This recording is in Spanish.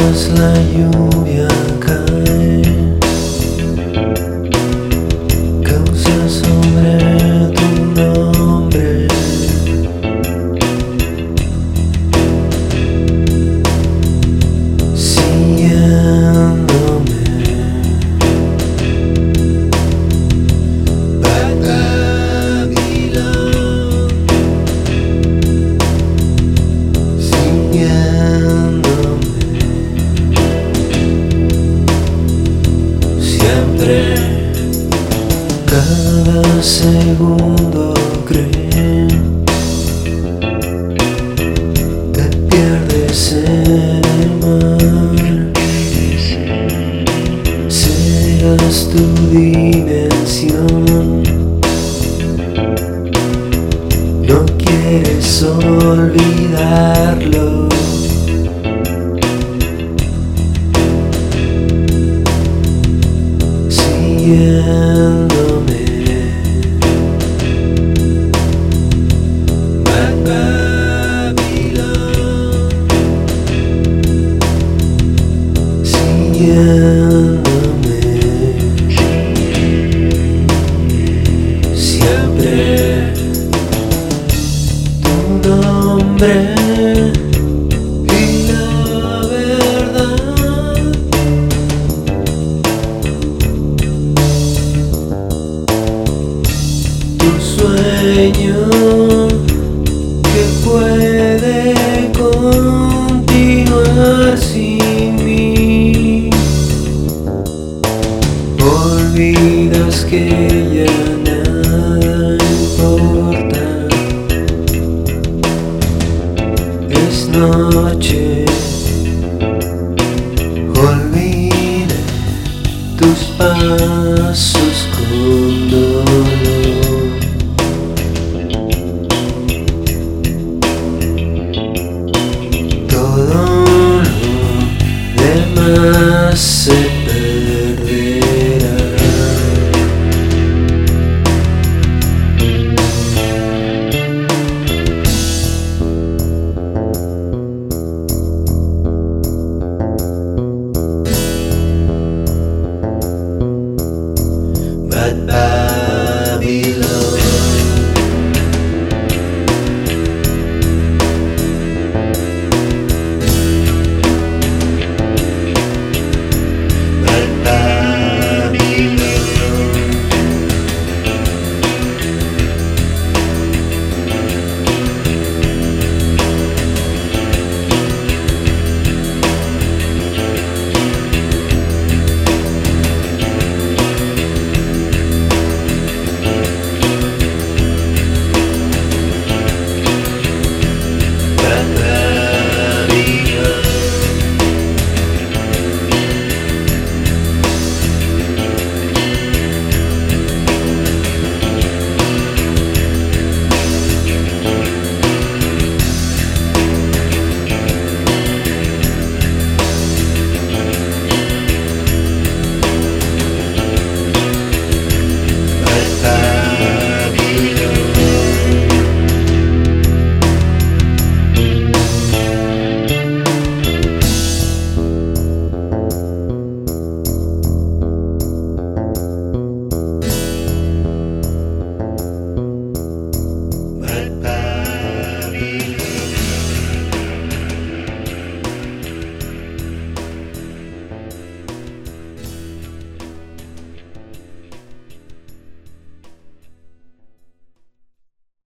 Сквозь на юбья Cada segundo cree Te pierdes en el mar. Serás tu dimensión. No quieres olvidarlo. Siguiéndome Señor, que puede continuar sin mí. Olvidas que ya nada importa. Es noche. Olvida tus pasos. a. But, but